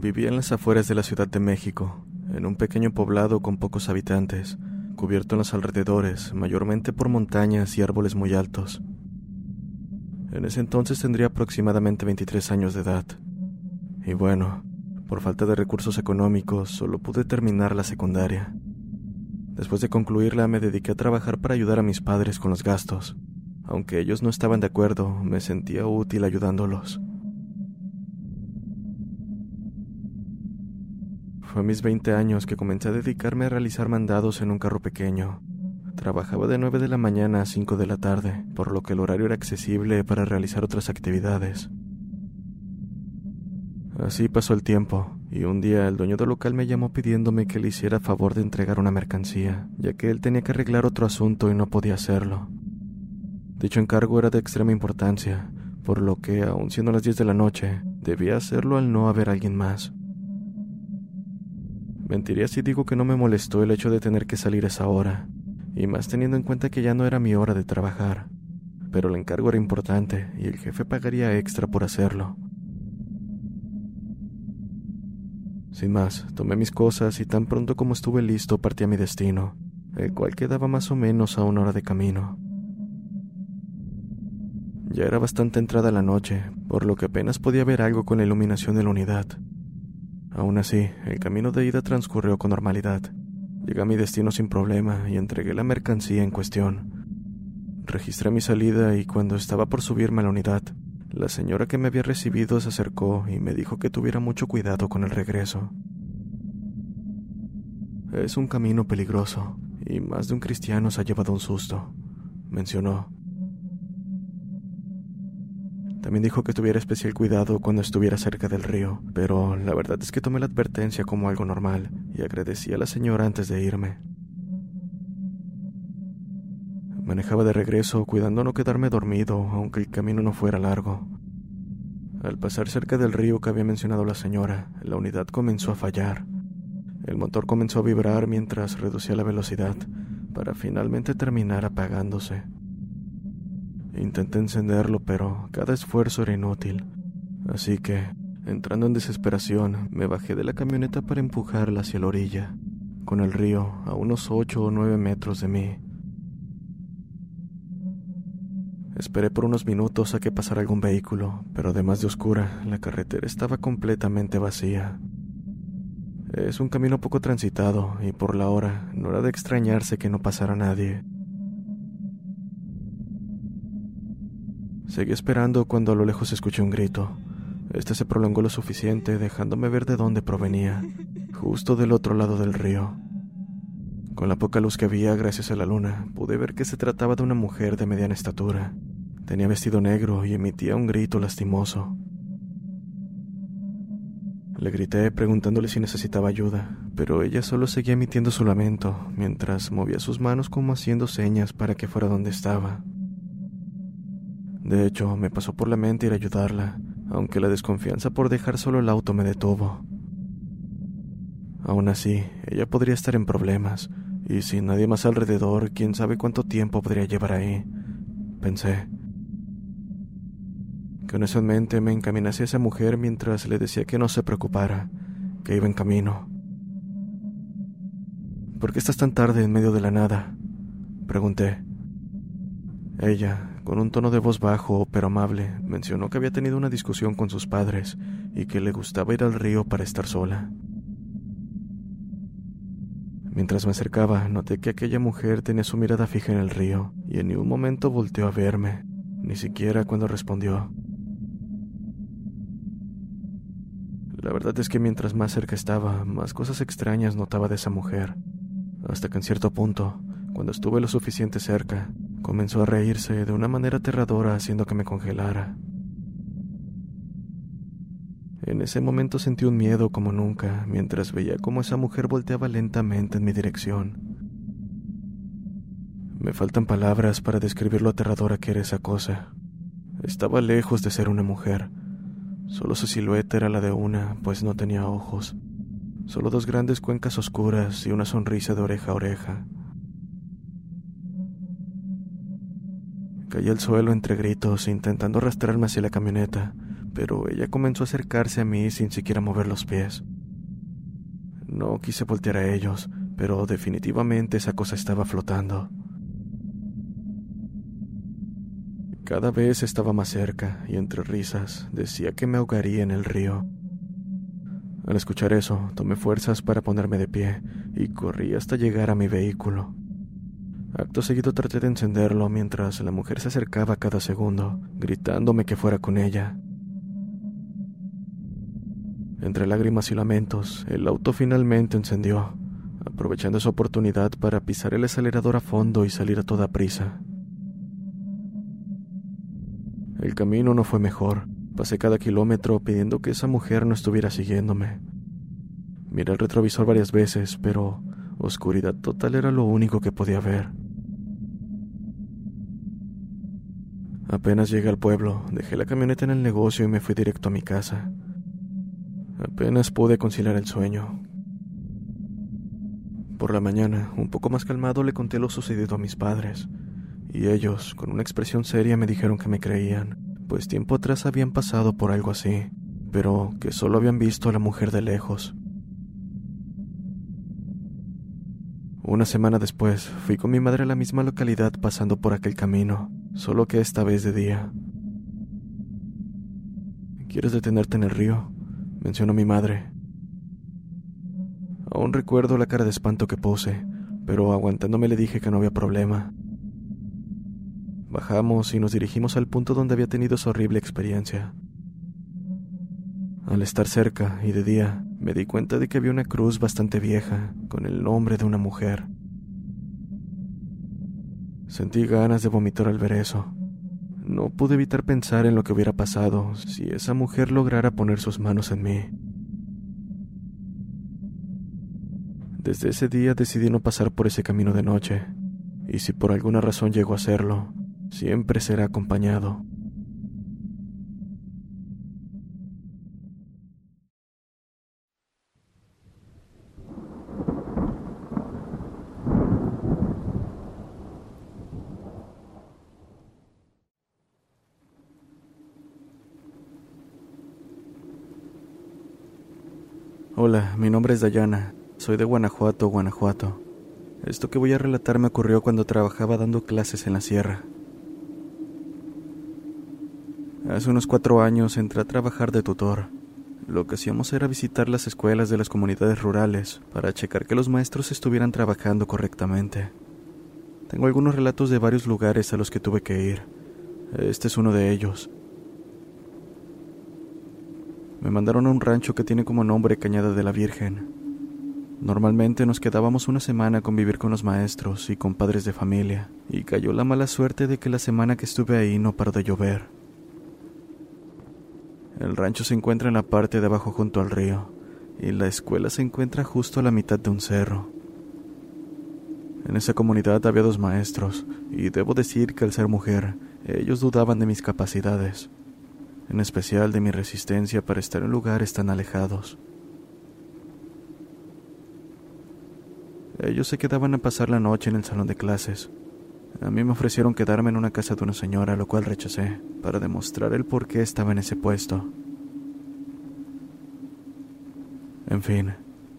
Vivía en las afueras de la Ciudad de México, en un pequeño poblado con pocos habitantes, cubierto en los alrededores, mayormente por montañas y árboles muy altos. En ese entonces tendría aproximadamente 23 años de edad. Y bueno, por falta de recursos económicos, solo pude terminar la secundaria. Después de concluirla, me dediqué a trabajar para ayudar a mis padres con los gastos. Aunque ellos no estaban de acuerdo, me sentía útil ayudándolos. Fue a mis 20 años que comencé a dedicarme a realizar mandados en un carro pequeño. Trabajaba de 9 de la mañana a 5 de la tarde, por lo que el horario era accesible para realizar otras actividades. Así pasó el tiempo, y un día el dueño del local me llamó pidiéndome que le hiciera favor de entregar una mercancía, ya que él tenía que arreglar otro asunto y no podía hacerlo. Dicho encargo era de extrema importancia, por lo que, aun siendo las 10 de la noche, debía hacerlo al no haber alguien más. Mentiría si digo que no me molestó el hecho de tener que salir esa hora, y más teniendo en cuenta que ya no era mi hora de trabajar. Pero el encargo era importante y el jefe pagaría extra por hacerlo. Sin más, tomé mis cosas y tan pronto como estuve listo partí a mi destino, el cual quedaba más o menos a una hora de camino. Ya era bastante entrada la noche, por lo que apenas podía ver algo con la iluminación de la unidad. Aún así, el camino de ida transcurrió con normalidad. Llegué a mi destino sin problema y entregué la mercancía en cuestión. Registré mi salida y cuando estaba por subirme a la unidad, la señora que me había recibido se acercó y me dijo que tuviera mucho cuidado con el regreso. Es un camino peligroso y más de un cristiano se ha llevado un susto, mencionó. También dijo que tuviera especial cuidado cuando estuviera cerca del río, pero la verdad es que tomé la advertencia como algo normal y agradecí a la señora antes de irme. Manejaba de regreso cuidando no quedarme dormido, aunque el camino no fuera largo. Al pasar cerca del río que había mencionado la señora, la unidad comenzó a fallar. El motor comenzó a vibrar mientras reducía la velocidad, para finalmente terminar apagándose. Intenté encenderlo, pero cada esfuerzo era inútil. Así que, entrando en desesperación, me bajé de la camioneta para empujarla hacia la orilla, con el río a unos ocho o nueve metros de mí. Esperé por unos minutos a que pasara algún vehículo, pero además de oscura, la carretera estaba completamente vacía. Es un camino poco transitado y por la hora no era de extrañarse que no pasara nadie. Seguí esperando cuando a lo lejos escuché un grito. Este se prolongó lo suficiente, dejándome ver de dónde provenía, justo del otro lado del río. Con la poca luz que había gracias a la luna, pude ver que se trataba de una mujer de mediana estatura. Tenía vestido negro y emitía un grito lastimoso. Le grité preguntándole si necesitaba ayuda, pero ella solo seguía emitiendo su lamento mientras movía sus manos como haciendo señas para que fuera donde estaba. De hecho, me pasó por la mente ir a ayudarla, aunque la desconfianza por dejar solo el auto me detuvo. Aún así, ella podría estar en problemas, y sin nadie más alrededor, quién sabe cuánto tiempo podría llevar ahí, pensé. Con eso en mente me encaminé hacia esa mujer mientras le decía que no se preocupara, que iba en camino. ¿Por qué estás tan tarde en medio de la nada? Pregunté. Ella, con un tono de voz bajo pero amable, mencionó que había tenido una discusión con sus padres y que le gustaba ir al río para estar sola. Mientras me acercaba, noté que aquella mujer tenía su mirada fija en el río y en ningún momento volteó a verme, ni siquiera cuando respondió. La verdad es que mientras más cerca estaba, más cosas extrañas notaba de esa mujer, hasta que en cierto punto, cuando estuve lo suficiente cerca, comenzó a reírse de una manera aterradora haciendo que me congelara. En ese momento sentí un miedo como nunca mientras veía cómo esa mujer volteaba lentamente en mi dirección. Me faltan palabras para describir lo aterradora que era esa cosa. Estaba lejos de ser una mujer. Solo su silueta era la de una, pues no tenía ojos. Solo dos grandes cuencas oscuras y una sonrisa de oreja a oreja. Caí al suelo entre gritos, intentando arrastrarme hacia la camioneta, pero ella comenzó a acercarse a mí sin siquiera mover los pies. No quise voltear a ellos, pero definitivamente esa cosa estaba flotando. Cada vez estaba más cerca y entre risas decía que me ahogaría en el río. Al escuchar eso, tomé fuerzas para ponerme de pie y corrí hasta llegar a mi vehículo. Acto seguido traté de encenderlo mientras la mujer se acercaba cada segundo, gritándome que fuera con ella. Entre lágrimas y lamentos, el auto finalmente encendió, aprovechando esa oportunidad para pisar el acelerador a fondo y salir a toda prisa. El camino no fue mejor. Pasé cada kilómetro pidiendo que esa mujer no estuviera siguiéndome. Miré el retrovisor varias veces, pero oscuridad total era lo único que podía ver. Apenas llegué al pueblo, dejé la camioneta en el negocio y me fui directo a mi casa. Apenas pude conciliar el sueño. Por la mañana, un poco más calmado, le conté lo sucedido a mis padres, y ellos, con una expresión seria, me dijeron que me creían, pues tiempo atrás habían pasado por algo así, pero que solo habían visto a la mujer de lejos. Una semana después, fui con mi madre a la misma localidad pasando por aquel camino, solo que esta vez de día. ¿Quieres detenerte en el río? mencionó mi madre. Aún recuerdo la cara de espanto que puse, pero aguantándome le dije que no había problema. Bajamos y nos dirigimos al punto donde había tenido esa horrible experiencia. Al estar cerca y de día, me di cuenta de que había una cruz bastante vieja, con el nombre de una mujer. Sentí ganas de vomitar al ver eso. No pude evitar pensar en lo que hubiera pasado si esa mujer lograra poner sus manos en mí. Desde ese día decidí no pasar por ese camino de noche, y si por alguna razón llego a hacerlo, siempre será acompañado. Hola, mi nombre es Dayana. Soy de Guanajuato, Guanajuato. Esto que voy a relatar me ocurrió cuando trabajaba dando clases en la sierra. Hace unos cuatro años entré a trabajar de tutor. Lo que hacíamos era visitar las escuelas de las comunidades rurales para checar que los maestros estuvieran trabajando correctamente. Tengo algunos relatos de varios lugares a los que tuve que ir. Este es uno de ellos. Me mandaron a un rancho que tiene como nombre Cañada de la Virgen. Normalmente nos quedábamos una semana a convivir con los maestros y con padres de familia, y cayó la mala suerte de que la semana que estuve ahí no paró de llover. El rancho se encuentra en la parte de abajo junto al río, y la escuela se encuentra justo a la mitad de un cerro. En esa comunidad había dos maestros, y debo decir que al ser mujer, ellos dudaban de mis capacidades en especial de mi resistencia para estar en lugares tan alejados. Ellos se quedaban a pasar la noche en el salón de clases. A mí me ofrecieron quedarme en una casa de una señora, lo cual rechacé, para demostrar el por qué estaba en ese puesto. En fin,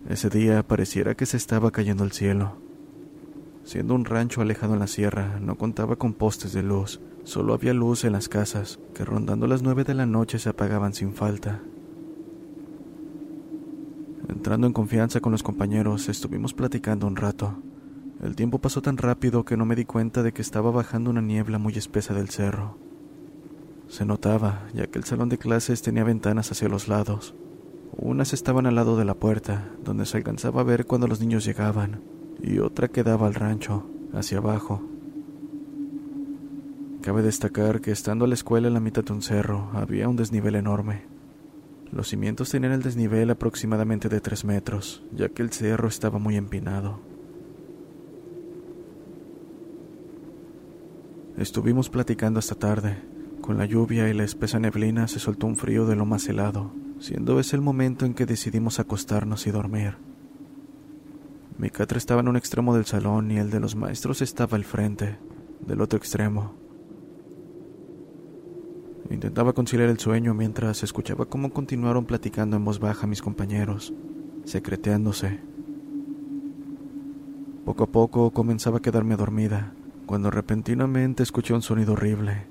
ese día pareciera que se estaba cayendo el cielo. Siendo un rancho alejado en la sierra, no contaba con postes de luz, Solo había luz en las casas, que rondando las nueve de la noche se apagaban sin falta. Entrando en confianza con los compañeros, estuvimos platicando un rato. El tiempo pasó tan rápido que no me di cuenta de que estaba bajando una niebla muy espesa del cerro. Se notaba, ya que el salón de clases tenía ventanas hacia los lados. Unas estaban al lado de la puerta, donde se alcanzaba a ver cuando los niños llegaban, y otra quedaba al rancho, hacia abajo. Cabe destacar que estando a la escuela en la mitad de un cerro había un desnivel enorme. Los cimientos tenían el desnivel aproximadamente de tres metros, ya que el cerro estaba muy empinado. Estuvimos platicando hasta tarde. Con la lluvia y la espesa neblina se soltó un frío de lo más helado, siendo ese el momento en que decidimos acostarnos y dormir. Mi catre estaba en un extremo del salón y el de los maestros estaba al frente, del otro extremo. Intentaba conciliar el sueño mientras escuchaba cómo continuaron platicando en voz baja mis compañeros, secreteándose. Poco a poco comenzaba a quedarme dormida, cuando repentinamente escuché un sonido horrible.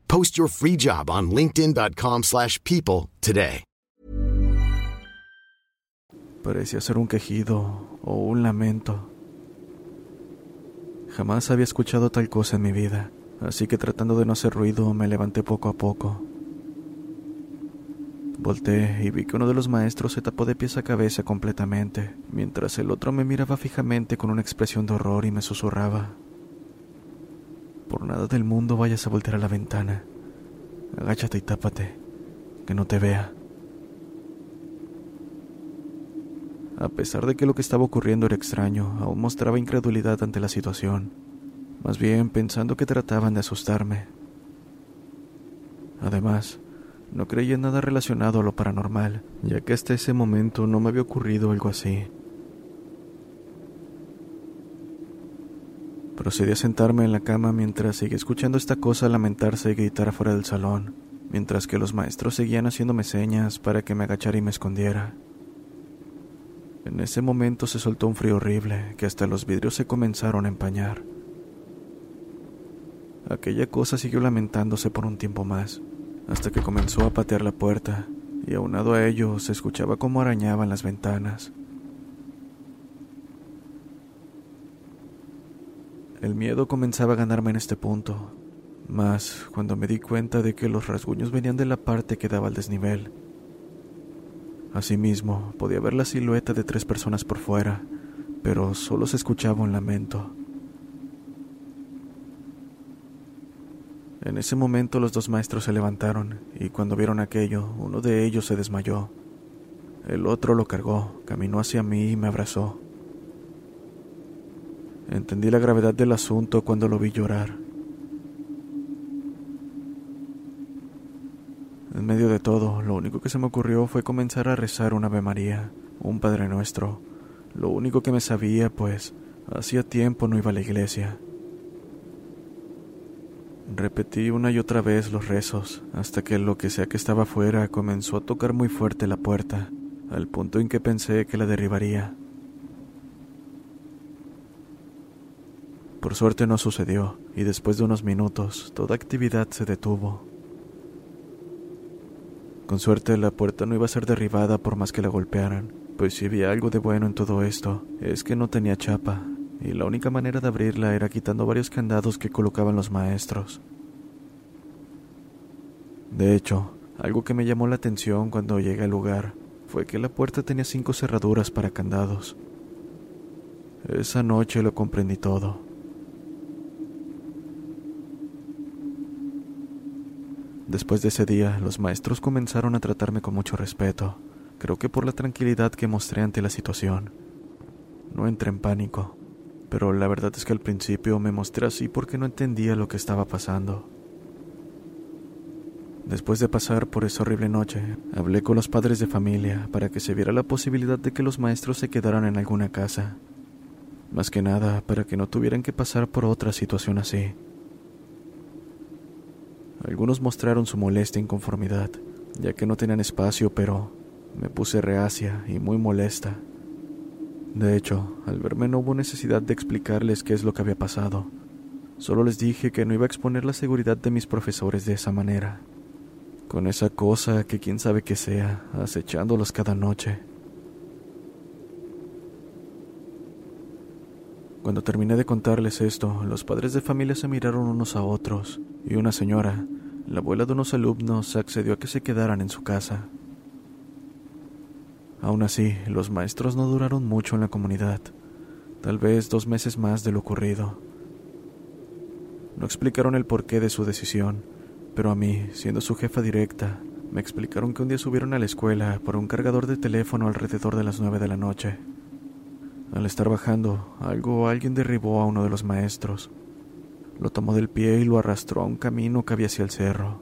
Post your free job on linkedin.com/people slash people today. Parecía ser un quejido o un lamento. Jamás había escuchado tal cosa en mi vida, así que tratando de no hacer ruido me levanté poco a poco. Volté y vi que uno de los maestros se tapó de pies a cabeza completamente, mientras el otro me miraba fijamente con una expresión de horror y me susurraba. Por nada del mundo vayas a voltear a la ventana. Agáchate y tápate, que no te vea. A pesar de que lo que estaba ocurriendo era extraño, aún mostraba incredulidad ante la situación, más bien pensando que trataban de asustarme. Además, no creía en nada relacionado a lo paranormal, ya que hasta ese momento no me había ocurrido algo así. Procedí a sentarme en la cama mientras seguía escuchando esta cosa lamentarse y gritar afuera del salón, mientras que los maestros seguían haciéndome señas para que me agachara y me escondiera. En ese momento se soltó un frío horrible que hasta los vidrios se comenzaron a empañar. Aquella cosa siguió lamentándose por un tiempo más, hasta que comenzó a patear la puerta, y aunado a ello se escuchaba cómo arañaban las ventanas. El miedo comenzaba a ganarme en este punto, más cuando me di cuenta de que los rasguños venían de la parte que daba al desnivel. Asimismo, podía ver la silueta de tres personas por fuera, pero solo se escuchaba un lamento. En ese momento los dos maestros se levantaron y cuando vieron aquello, uno de ellos se desmayó. El otro lo cargó, caminó hacia mí y me abrazó. Entendí la gravedad del asunto cuando lo vi llorar. En medio de todo, lo único que se me ocurrió fue comenzar a rezar un Ave María, un Padre Nuestro, lo único que me sabía, pues hacía tiempo no iba a la iglesia. Repetí una y otra vez los rezos, hasta que lo que sea que estaba afuera comenzó a tocar muy fuerte la puerta, al punto en que pensé que la derribaría. Por suerte no sucedió, y después de unos minutos toda actividad se detuvo. Con suerte la puerta no iba a ser derribada por más que la golpearan, pues si había algo de bueno en todo esto, es que no tenía chapa, y la única manera de abrirla era quitando varios candados que colocaban los maestros. De hecho, algo que me llamó la atención cuando llegué al lugar fue que la puerta tenía cinco cerraduras para candados. Esa noche lo comprendí todo. Después de ese día, los maestros comenzaron a tratarme con mucho respeto, creo que por la tranquilidad que mostré ante la situación. No entré en pánico, pero la verdad es que al principio me mostré así porque no entendía lo que estaba pasando. Después de pasar por esa horrible noche, hablé con los padres de familia para que se viera la posibilidad de que los maestros se quedaran en alguna casa. Más que nada para que no tuvieran que pasar por otra situación así. Algunos mostraron su molesta e inconformidad, ya que no tenían espacio, pero me puse reacia y muy molesta. De hecho, al verme no hubo necesidad de explicarles qué es lo que había pasado. Solo les dije que no iba a exponer la seguridad de mis profesores de esa manera, con esa cosa que quién sabe qué sea, acechándolos cada noche. Cuando terminé de contarles esto, los padres de familia se miraron unos a otros, y una señora, la abuela de unos alumnos, accedió a que se quedaran en su casa. Aún así, los maestros no duraron mucho en la comunidad, tal vez dos meses más de lo ocurrido. No explicaron el porqué de su decisión, pero a mí, siendo su jefa directa, me explicaron que un día subieron a la escuela por un cargador de teléfono alrededor de las nueve de la noche. Al estar bajando, algo alguien derribó a uno de los maestros. Lo tomó del pie y lo arrastró a un camino que había hacia el cerro.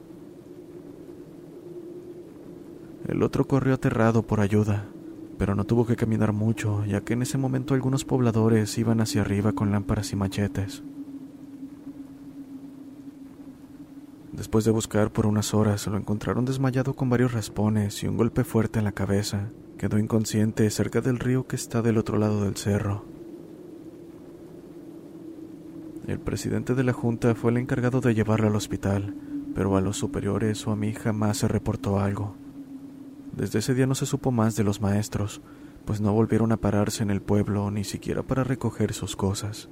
El otro corrió aterrado por ayuda, pero no tuvo que caminar mucho, ya que en ese momento algunos pobladores iban hacia arriba con lámparas y machetes. Después de buscar por unas horas, lo encontraron desmayado con varios raspones y un golpe fuerte en la cabeza. Quedó inconsciente cerca del río que está del otro lado del cerro. El presidente de la junta fue el encargado de llevarla al hospital, pero a los superiores o a mí jamás se reportó algo. Desde ese día no se supo más de los maestros, pues no volvieron a pararse en el pueblo ni siquiera para recoger sus cosas.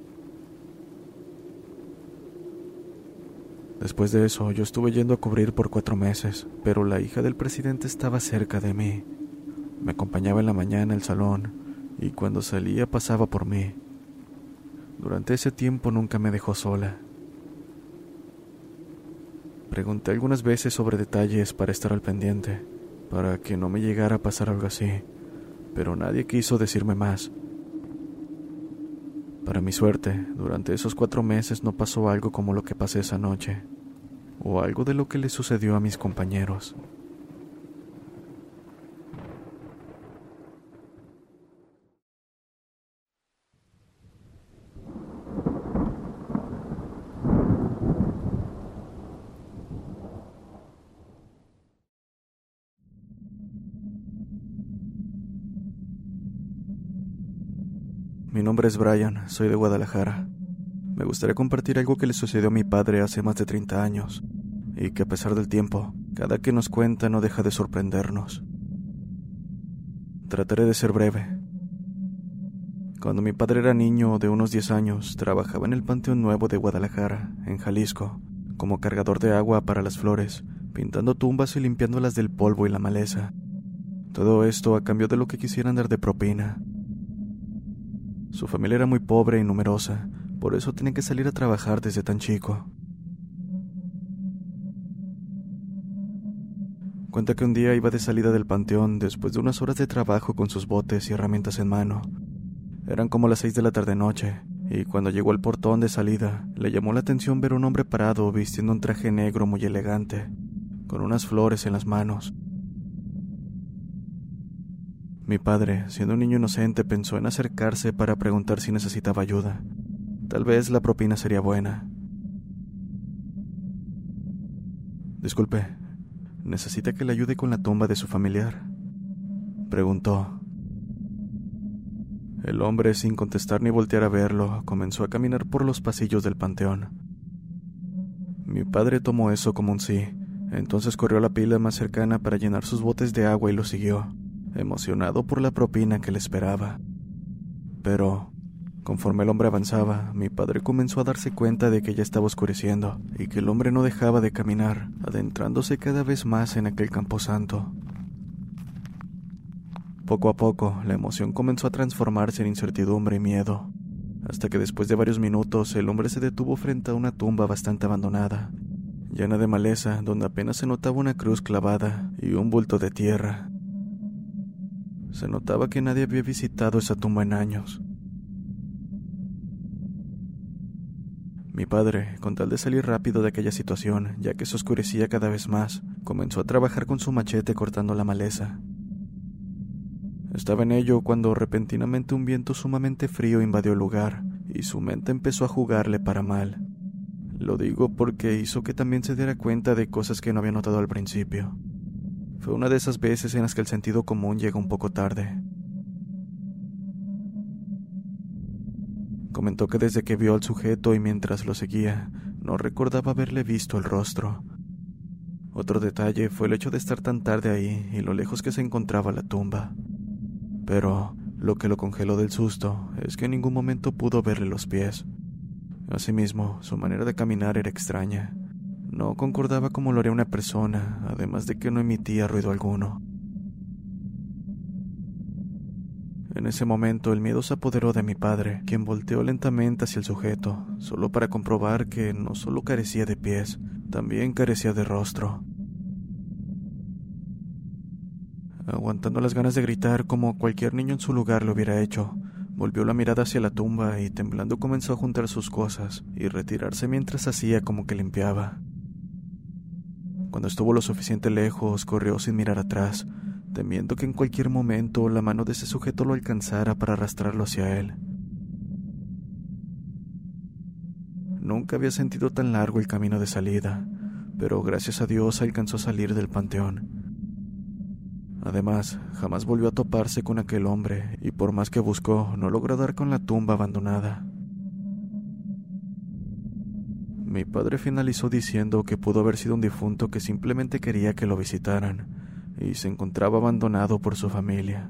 Después de eso, yo estuve yendo a cubrir por cuatro meses, pero la hija del presidente estaba cerca de mí. Me acompañaba en la mañana al salón y cuando salía pasaba por mí. Durante ese tiempo nunca me dejó sola. Pregunté algunas veces sobre detalles para estar al pendiente, para que no me llegara a pasar algo así, pero nadie quiso decirme más. Para mi suerte, durante esos cuatro meses no pasó algo como lo que pasé esa noche, o algo de lo que le sucedió a mis compañeros. Mi nombre es Brian, soy de Guadalajara. Me gustaría compartir algo que le sucedió a mi padre hace más de 30 años, y que a pesar del tiempo, cada que nos cuenta no deja de sorprendernos. Trataré de ser breve. Cuando mi padre era niño de unos 10 años, trabajaba en el Panteón Nuevo de Guadalajara, en Jalisco, como cargador de agua para las flores, pintando tumbas y limpiándolas del polvo y la maleza. Todo esto a cambio de lo que quisieran dar de propina. Su familia era muy pobre y numerosa, por eso tenía que salir a trabajar desde tan chico. Cuenta que un día iba de salida del panteón después de unas horas de trabajo con sus botes y herramientas en mano. Eran como las seis de la tarde-noche, y cuando llegó al portón de salida, le llamó la atención ver un hombre parado vistiendo un traje negro muy elegante, con unas flores en las manos. Mi padre, siendo un niño inocente, pensó en acercarse para preguntar si necesitaba ayuda. Tal vez la propina sería buena. Disculpe, ¿necesita que le ayude con la tumba de su familiar? Preguntó. El hombre, sin contestar ni voltear a verlo, comenzó a caminar por los pasillos del panteón. Mi padre tomó eso como un sí, Entonces corrió a la pila más cercana para llenar sus botes de agua y lo siguió, emocionado por la propina que le esperaba. Pero, conforme el hombre avanzaba, mi padre comenzó a darse cuenta de que ya estaba oscureciendo y que el hombre no dejaba de caminar, adentrándose cada vez más en aquel camposanto. Poco a poco, la emoción comenzó a transformarse en incertidumbre y miedo, hasta que después de varios minutos el hombre se detuvo frente a una tumba bastante abandonada, llena de maleza, donde apenas se notaba una cruz clavada y un bulto de tierra. Se notaba que nadie había visitado esa tumba en años. Mi padre, con tal de salir rápido de aquella situación, ya que se oscurecía cada vez más, comenzó a trabajar con su machete cortando la maleza. Estaba en ello cuando repentinamente un viento sumamente frío invadió el lugar y su mente empezó a jugarle para mal. Lo digo porque hizo que también se diera cuenta de cosas que no había notado al principio. Fue una de esas veces en las que el sentido común llega un poco tarde. Comentó que desde que vio al sujeto y mientras lo seguía, no recordaba haberle visto el rostro. Otro detalle fue el hecho de estar tan tarde ahí y lo lejos que se encontraba la tumba. Pero lo que lo congeló del susto es que en ningún momento pudo verle los pies. Asimismo, su manera de caminar era extraña. No concordaba como lo haría una persona, además de que no emitía ruido alguno. En ese momento el miedo se apoderó de mi padre, quien volteó lentamente hacia el sujeto, solo para comprobar que no solo carecía de pies, también carecía de rostro. Aguantando las ganas de gritar como cualquier niño en su lugar lo hubiera hecho, volvió la mirada hacia la tumba y temblando comenzó a juntar sus cosas y retirarse mientras hacía como que limpiaba. Cuando estuvo lo suficiente lejos, corrió sin mirar atrás, temiendo que en cualquier momento la mano de ese sujeto lo alcanzara para arrastrarlo hacia él. Nunca había sentido tan largo el camino de salida, pero gracias a Dios alcanzó a salir del panteón. Además, jamás volvió a toparse con aquel hombre, y por más que buscó, no logró dar con la tumba abandonada. Mi padre finalizó diciendo que pudo haber sido un difunto que simplemente quería que lo visitaran, y se encontraba abandonado por su familia.